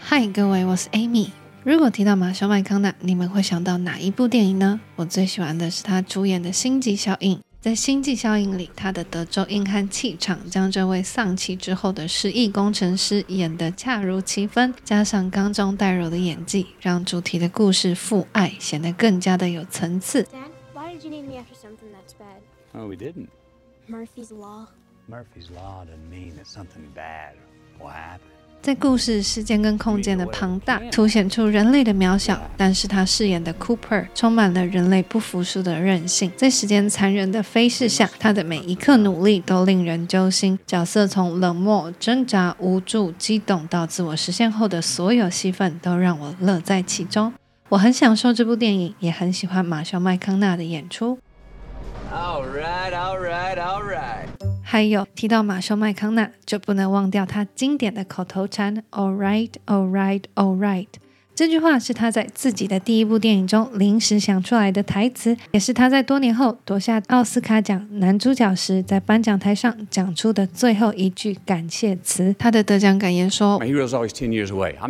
嗨，各位，我是 Amy。如果提到马修麦康纳，你们会想到哪一部电影呢？我最喜欢的是他主演的《星际效应》。在《星际效应》里，他的德州硬汉气场将这位丧气之后的失忆工程师演得恰如其分，加上刚中带柔的演技，让主题的故事父爱显得更加的有层次。Dad, why did you name me after something that's bad? Oh, we didn't. Murphy's Law. 在故事时间跟空间的庞大，凸显出人类的渺小。但是他饰演的 Cooper 充满了人类不服输的韧性。在时间残忍的飞逝下，他的每一刻努力都令人揪心。角色从冷漠、挣扎、无助、激动到自我实现后的所有戏份，都让我乐在其中。我很享受这部电影，也很喜欢马修麦康纳的演出。All right, all right, all right. 还有提到马修麦康纳，就不能忘掉他经典的口头禅 “All right, all right, all right”。这句话是他在自己的第一部电影中临时想出来的台词，也是他在多年后夺下奥斯卡奖男主角时，在颁奖台上讲出的最后一句感谢词。他的得奖感言说：“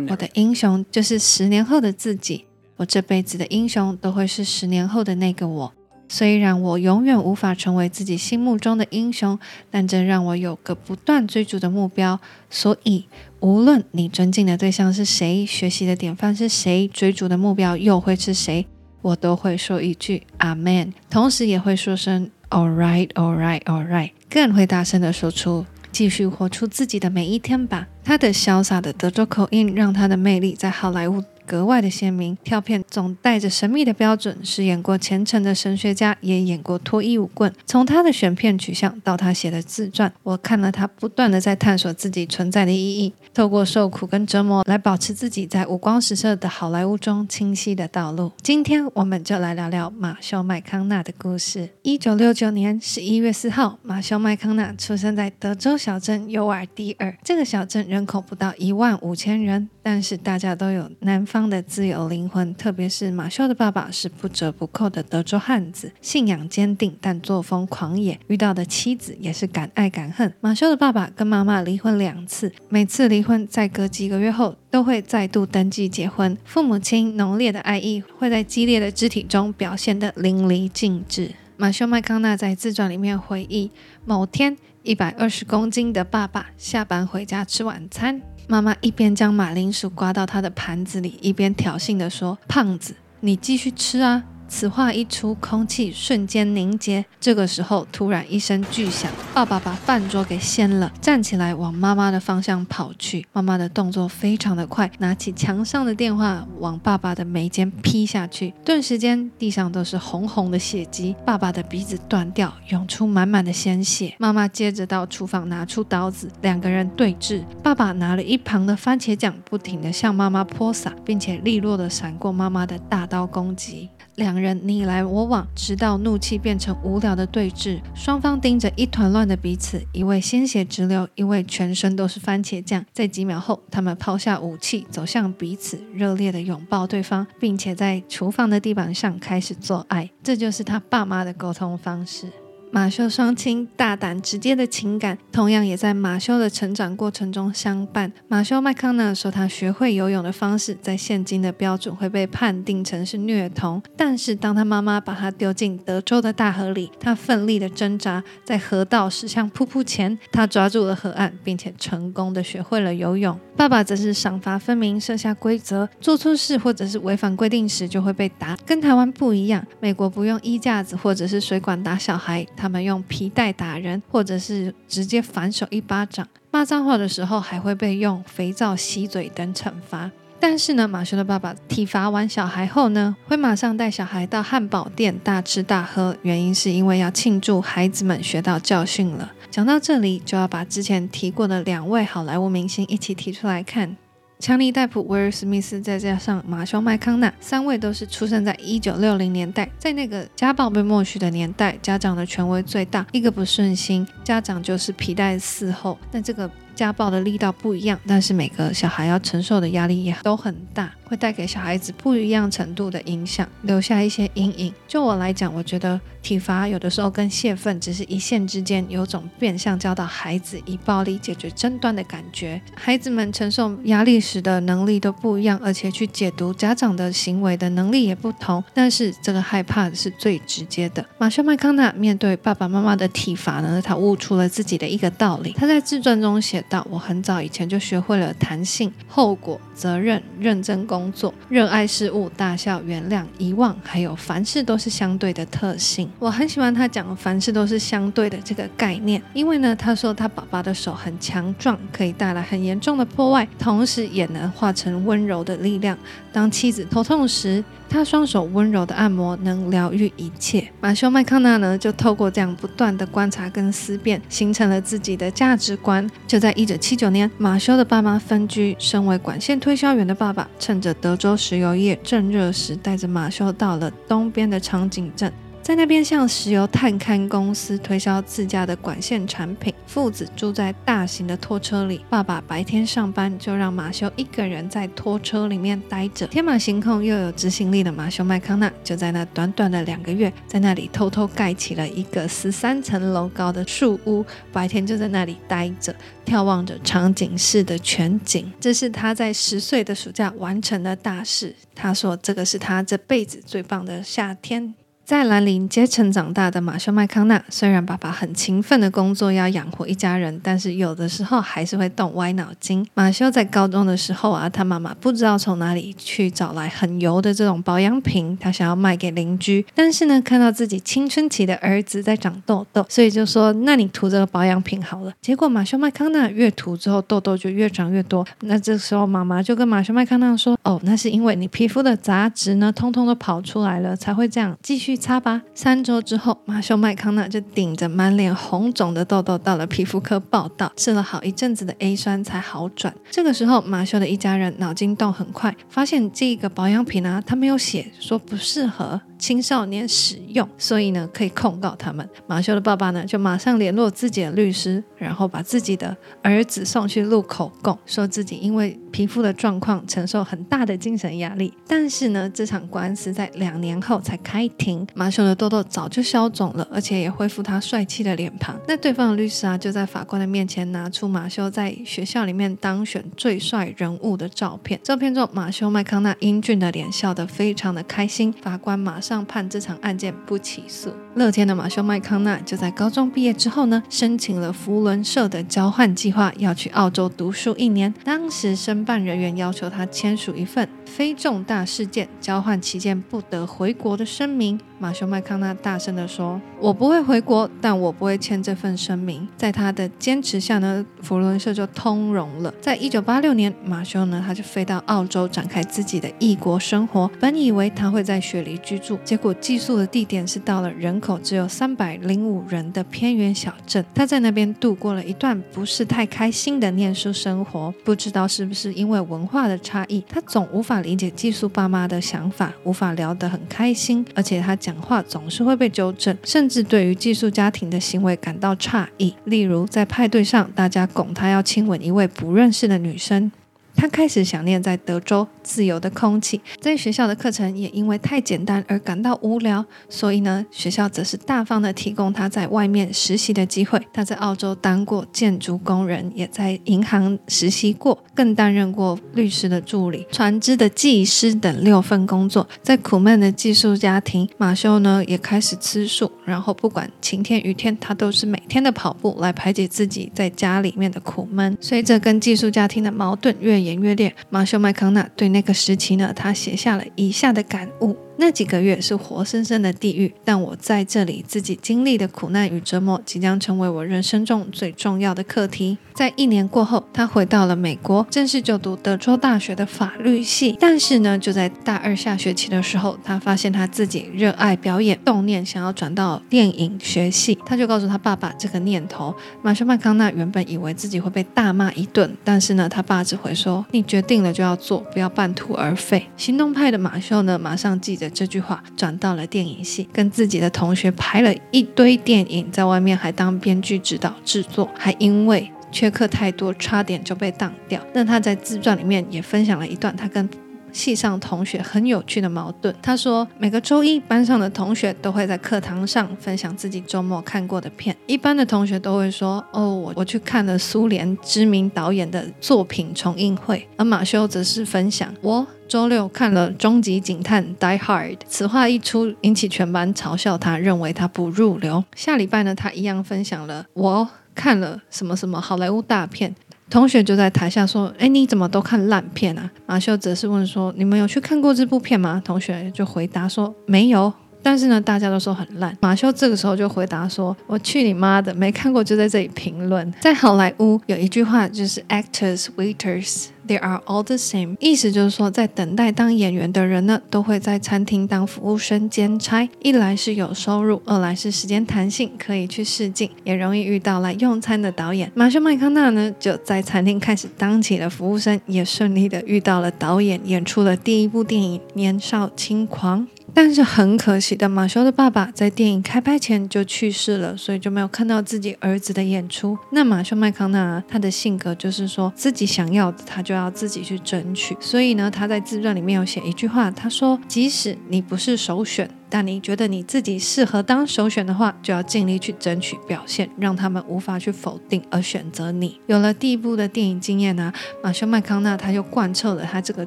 我的英雄就是十年后的自己，我这辈子的英雄都会是十年后的那个我。”虽然我永远无法成为自己心目中的英雄，但这让我有个不断追逐的目标。所以，无论你尊敬的对象是谁，学习的典范是谁，追逐的目标又会是谁，我都会说一句 Amen，同时也会说声 All right, all right, all right，更会大声地说出继续活出自己的每一天吧。他的潇洒的德州口音让他的魅力在好莱坞格外的鲜明，跳片总带着神秘的标准，饰演过虔诚的神学家，也演过脱衣舞棍。从他的选片取向到他写的自传，我看了他不断的在探索自己存在的意义，透过受苦跟折磨来保持自己在五光十色的好莱坞中清晰的道路。今天我们就来聊聊马修麦康纳的故事。一九六九年十一月四号，马修麦康纳出生在德州小镇尤尔迪尔，这个小镇人口不到一万五千人，但是大家都有南方。的自由灵魂，特别是马修的爸爸是不折不扣的德州汉子，信仰坚定，但作风狂野。遇到的妻子也是敢爱敢恨。马修的爸爸跟妈妈离婚两次，每次离婚在隔几个月后都会再度登记结婚。父母亲浓烈的爱意会在激烈的肢体中表现得淋漓尽致。马修麦康纳在自传里面回忆，某天一百二十公斤的爸爸下班回家吃晚餐。妈妈一边将马铃薯刮到他的盘子里，一边挑衅地说：“胖子，你继续吃啊。”此话一出，空气瞬间凝结。这个时候，突然一声巨响，爸爸把饭桌给掀了，站起来往妈妈的方向跑去。妈妈的动作非常的快，拿起墙上的电话往爸爸的眉间劈下去。顿时间，地上都是红红的血迹，爸爸的鼻子断掉，涌出满满的鲜血。妈妈接着到厨房拿出刀子，两个人对峙。爸爸拿了一旁的番茄酱，不停地向妈妈泼洒，并且利落地闪过妈妈的大刀攻击。两人你来我往，直到怒气变成无聊的对峙。双方盯着一团乱的彼此，一位鲜血直流，一位全身都是番茄酱。在几秒后，他们抛下武器，走向彼此，热烈地拥抱对方，并且在厨房的地板上开始做爱。这就是他爸妈的沟通方式。马修双亲大胆直接的情感，同样也在马修的成长过程中相伴。马修麦康纳说，他学会游泳的方式，在现今的标准会被判定成是虐童。但是，当他妈妈把他丢进德州的大河里，他奋力的挣扎，在河道驶向瀑布前，他抓住了河岸，并且成功的学会了游泳。爸爸则是赏罚分明，设下规则，做错事或者是违反规定时就会被打。跟台湾不一样，美国不用衣架子或者是水管打小孩。他们用皮带打人，或者是直接反手一巴掌。骂脏话的时候，还会被用肥皂洗嘴等惩罚。但是呢，马修的爸爸体罚完小孩后呢，会马上带小孩到汉堡店大吃大喝，原因是因为要庆祝孩子们学到教训了。讲到这里，就要把之前提过的两位好莱坞明星一起提出来看。强尼戴普、威尔史密斯，再加上马修麦康纳，三位都是出生在一九六零年代，在那个家暴被默许的年代，家长的权威最大，一个不顺心，家长就是皮带伺候。那这个家暴的力道不一样，但是每个小孩要承受的压力也都很大，会带给小孩子不一样程度的影响，留下一些阴影。就我来讲，我觉得体罚有的时候跟泄愤只是一线之间，有种变相教导孩子以暴力解决争端的感觉。孩子们承受压力时的能力都不一样，而且去解读家长的行为的能力也不同。但是这个害怕是最直接的。马修麦康纳面对爸爸妈妈的体罚呢，他悟出了自己的一个道理。他在自传中写道：“我很早以前就学会了弹性、后果、责任、认真工作、热爱事物、大笑、原谅、遗忘，还有凡事都是相对的特性。”我很喜欢他讲“凡事都是相对的”这个概念，因为呢，他说他爸爸的手很强壮，可以带来很严重的破坏，同时也能化成温柔的力量。当妻子头痛时，他双手温柔的按摩能疗愈一切。马修麦康纳呢，就透过这样不断的观察跟思辨，形成了自己的价值观。就在一九七九年，马修的爸妈分居，身为管线推销员的爸爸，趁着德州石油业正热时，带着马修到了东边的长井镇。在那边向石油探勘公司推销自家的管线产品。父子住在大型的拖车里，爸爸白天上班，就让马修一个人在拖车里面待着。天马行空又有执行力的马修麦康纳，就在那短短的两个月，在那里偷偷盖起了一个十三层楼高的树屋，白天就在那里待着，眺望着场景式的全景。这是他在十岁的暑假完成的大事。他说：“这个是他这辈子最棒的夏天。”在兰陵阶层长大的马修麦康纳，虽然爸爸很勤奋的工作要养活一家人，但是有的时候还是会动歪脑筋。马修在高中的时候啊，他妈妈不知道从哪里去找来很油的这种保养品，他想要卖给邻居，但是呢，看到自己青春期的儿子在长痘痘，所以就说：“那你涂这个保养品好了。”结果马修麦康纳越涂之后，痘痘就越长越多。那这时候妈妈就跟马修麦康纳说：“哦，那是因为你皮肤的杂质呢，通通都跑出来了，才会这样。继续。”擦吧。三周之后，马修麦康纳就顶着满脸红肿的痘痘到了皮肤科报到，吃了好一阵子的 A 酸才好转。这个时候，马修的一家人脑筋动很快，发现这个保养品啊，他没有写说不适合。青少年使用，所以呢，可以控告他们。马修的爸爸呢，就马上联络自己的律师，然后把自己的儿子送去录口供，说自己因为皮肤的状况承受很大的精神压力。但是呢，这场官司在两年后才开庭。马修的痘痘早就消肿了，而且也恢复他帅气的脸庞。那对方的律师啊，就在法官的面前拿出马修在学校里面当选最帅人物的照片。照片中，马修麦康纳英俊的脸笑得非常的开心。法官马上。判这场案件不起诉。乐天的马修麦康纳就在高中毕业之后呢，申请了福伦社的交换计划，要去澳洲读书一年。当时申办人员要求他签署一份非重大事件交换期间不得回国的声明。马修麦康纳大声地说：“我不会回国，但我不会签这份声明。”在他的坚持下呢，扶轮社就通融了。在一九八六年，马修呢他就飞到澳洲展开自己的异国生活。本以为他会在雪梨居住，结果寄宿的地点是到了人口只有三百零五人的偏远小镇。他在那边度过了一段不是太开心的念书生活。不知道是不是因为文化的差异，他总无法理解寄宿爸妈的想法，无法聊得很开心，而且他讲。讲话总是会被纠正，甚至对于寄宿家庭的行为感到诧异。例如，在派对上，大家拱他要亲吻一位不认识的女生。他开始想念在德州自由的空气，在学校的课程也因为太简单而感到无聊，所以呢，学校则是大方的提供他在外面实习的机会。他在澳洲当过建筑工人，也在银行实习过，更担任过律师的助理、船只的技师等六份工作。在苦闷的寄宿家庭，马修呢也开始吃素，然后不管晴天雨天，他都是每天的跑步来排解自己在家里面的苦闷。随着跟寄宿家庭的矛盾越演演越烈，马修麦康纳对那个时期呢，他写下了以下的感悟。那几个月是活生生的地狱，但我在这里自己经历的苦难与折磨，即将成为我人生中最重要的课题。在一年过后，他回到了美国，正式就读德州大学的法律系。但是呢，就在大二下学期的时候，他发现他自己热爱表演，动念想要转到电影学系。他就告诉他爸爸这个念头。马修麦康纳原本以为自己会被大骂一顿，但是呢，他爸只会说：“你决定了就要做，不要半途而废。”行动派的马修呢，马上记着。这句话转到了电影系，跟自己的同学拍了一堆电影，在外面还当编剧、指导、制作，还因为缺课太多，差点就被当掉。那他在自传里面也分享了一段他跟系上同学很有趣的矛盾。他说，每个周一班上的同学都会在课堂上分享自己周末看过的片。一般的同学都会说：“哦，我我去看了苏联知名导演的作品重映会。”而马修则是分享：“我周六看了《终极警探》Die Hard。”此话一出，引起全班嘲笑他，认为他不入流。下礼拜呢，他一样分享了：“我看了什么什么好莱坞大片。”同学就在台下说：“哎，你怎么都看烂片啊？”马修则是问说：“你们有去看过这部片吗？”同学就回答说：“没有。”但是呢，大家都说很烂。马修这个时候就回答说：“我去你妈的，没看过就在这里评论。”在好莱坞有一句话就是 “Actors, waiters, they are all the same”，意思就是说，在等待当演员的人呢，都会在餐厅当服务生兼差。一来是有收入，二来是时间弹性，可以去试镜，也容易遇到来用餐的导演。马修麦康纳呢，就在餐厅开始当起了服务生，也顺利的遇到了导演，演出了第一部电影《年少轻狂》。但是很可惜的，马修的爸爸在电影开拍前就去世了，所以就没有看到自己儿子的演出。那马修麦康纳他的性格就是说自己想要的，他就要自己去争取。所以呢，他在自传里面有写一句话，他说：“即使你不是首选。”但你觉得你自己适合当首选的话，就要尽力去争取表现，让他们无法去否定而选择你。有了第一部的电影经验呢、马修麦康纳他就贯彻了他这个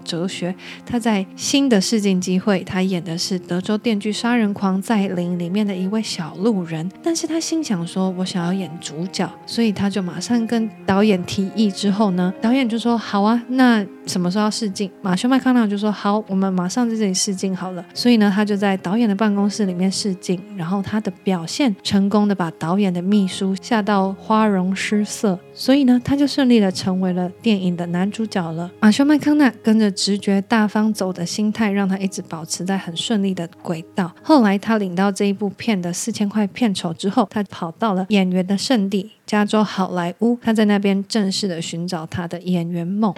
哲学。他在新的试镜机会，他演的是德州电锯杀人狂在林里面的一位小路人，但是他心想说，我想要演主角，所以他就马上跟导演提议。之后呢，导演就说好啊，那什么时候要试镜？马修麦康纳就说好，我们马上在这里试镜好了。所以呢，他就在导演的。办公室里面试镜，然后他的表现成功的把导演的秘书吓到花容失色，所以呢，他就顺利的成为了电影的男主角了。马修麦康纳跟着直觉大方走的心态，让他一直保持在很顺利的轨道。后来他领到这一部片的四千块片酬之后，他跑到了演员的圣地加州好莱坞，他在那边正式的寻找他的演员梦。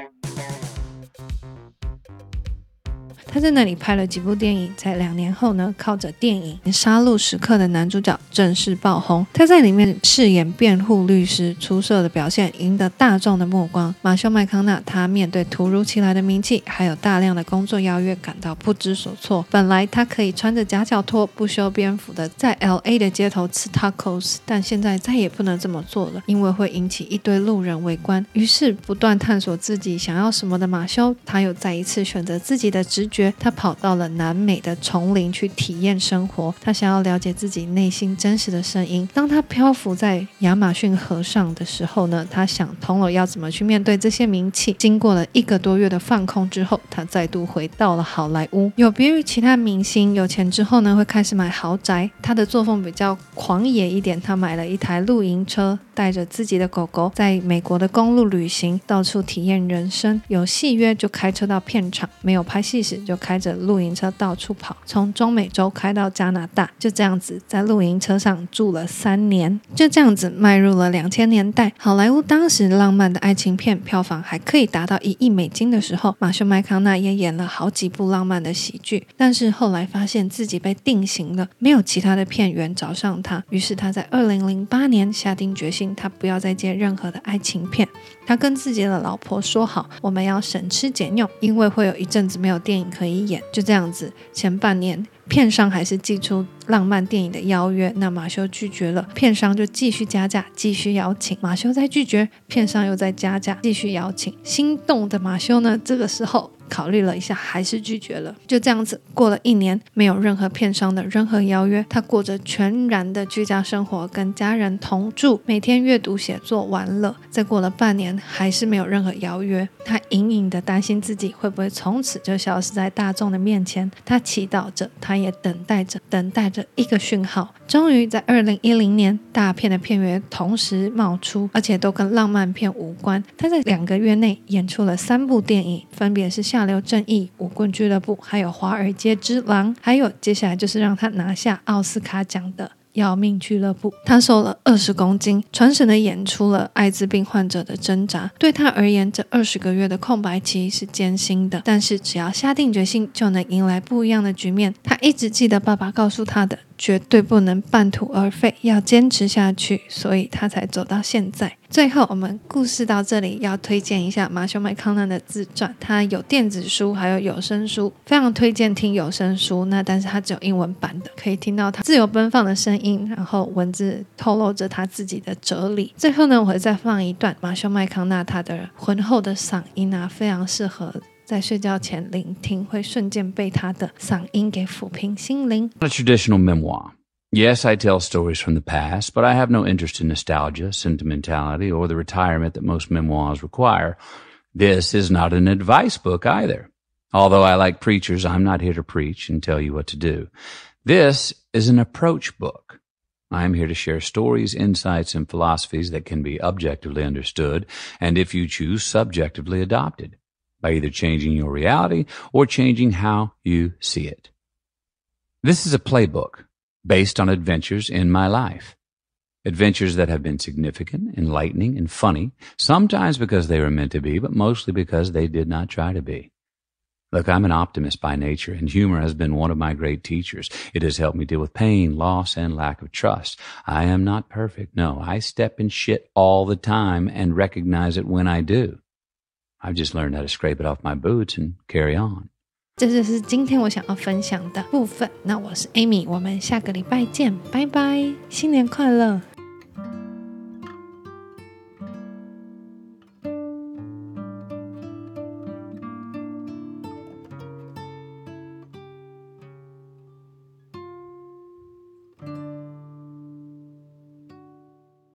他在那里拍了几部电影，在两年后呢，靠着电影《杀戮时刻》的男主角正式爆红。他在里面饰演辩护律师，出色的表现赢得大众的目光。马修麦康纳他面对突如其来的名气，还有大量的工作邀约，感到不知所措。本来他可以穿着夹脚拖，不修边幅的在 L.A. 的街头吃 tacos，但现在再也不能这么做了，因为会引起一堆路人围观。于是不断探索自己想要什么的马修，他又再一次选择自己的直觉。他跑到了南美的丛林去体验生活，他想要了解自己内心真实的声音。当他漂浮在亚马逊河上的时候呢，他想通了要怎么去面对这些名气。经过了一个多月的放空之后，他再度回到了好莱坞。有别于其他明星，有钱之后呢会开始买豪宅，他的作风比较狂野一点。他买了一台露营车，带着自己的狗狗在美国的公路旅行，到处体验人生。有戏约就开车到片场，没有拍戏时就。开着露营车到处跑，从中美洲开到加拿大，就这样子在露营车上住了三年，就这样子迈入了两千年代。好莱坞当时浪漫的爱情片票房还可以达到一亿美金的时候，马修麦康纳也演了好几部浪漫的喜剧，但是后来发现自己被定型了，没有其他的片源找上他，于是他在二零零八年下定决心，他不要再接任何的爱情片。他跟自己的老婆说好，我们要省吃俭用，因为会有一阵子没有电影可以演。就这样子，前半年片商还是寄出浪漫电影的邀约，那马修拒绝了，片商就继续加价，继续邀请。马修再拒绝，片商又在加价，继续邀请。心动的马修呢，这个时候。考虑了一下，还是拒绝了。就这样子过了一年，没有任何片商的任何邀约，他过着全然的居家生活，跟家人同住，每天阅读、写作、玩乐。再过了半年，还是没有任何邀约。他隐隐的担心自己会不会从此就消失在大众的面前。他祈祷着，他也等待着，等待着一个讯号。终于在二零一零年，大片的片约同时冒出，而且都跟浪漫片无关。他在两个月内演出了三部电影，分别是《下流正义》、《舞棍俱乐部》，还有《华尔街之狼》。还有接下来就是让他拿下奥斯卡奖的。要命俱乐部，他瘦了二十公斤，传神的演出了艾滋病患者的挣扎。对他而言，这二十个月的空白期是艰辛的，但是只要下定决心，就能迎来不一样的局面。他一直记得爸爸告诉他的：绝对不能半途而废，要坚持下去，所以他才走到现在。最后，我们故事到这里，要推荐一下马修麦康纳的自传，他有电子书，还有有声书，非常推荐听有声书。那但是他只有英文版的，可以听到他自由奔放的声音，然后文字透露着他自己的哲理。最后呢，我会再放一段马修麦康纳他的浑厚的嗓音啊，非常适合。在睡觉前聆听，会瞬间被他的嗓音给抚平心灵。A traditional memoir. Yes, I tell stories from the past, but I have no interest in nostalgia, sentimentality, or the retirement that most memoirs require. This is not an advice book either. Although I like preachers, I'm not here to preach and tell you what to do. This is an approach book. I am here to share stories, insights, and philosophies that can be objectively understood, and if you choose, subjectively adopted by either changing your reality or changing how you see it. This is a playbook based on adventures in my life. Adventures that have been significant, enlightening, and funny, sometimes because they were meant to be, but mostly because they did not try to be. Look, I'm an optimist by nature, and humor has been one of my great teachers. It has helped me deal with pain, loss, and lack of trust. I am not perfect. No, I step in shit all the time and recognize it when I do. I've just learned how to scrape it off my boots and carry on. 这就是今天我想要分享的部分。那我是 Amy，我们下个礼拜见，拜拜，新年快乐。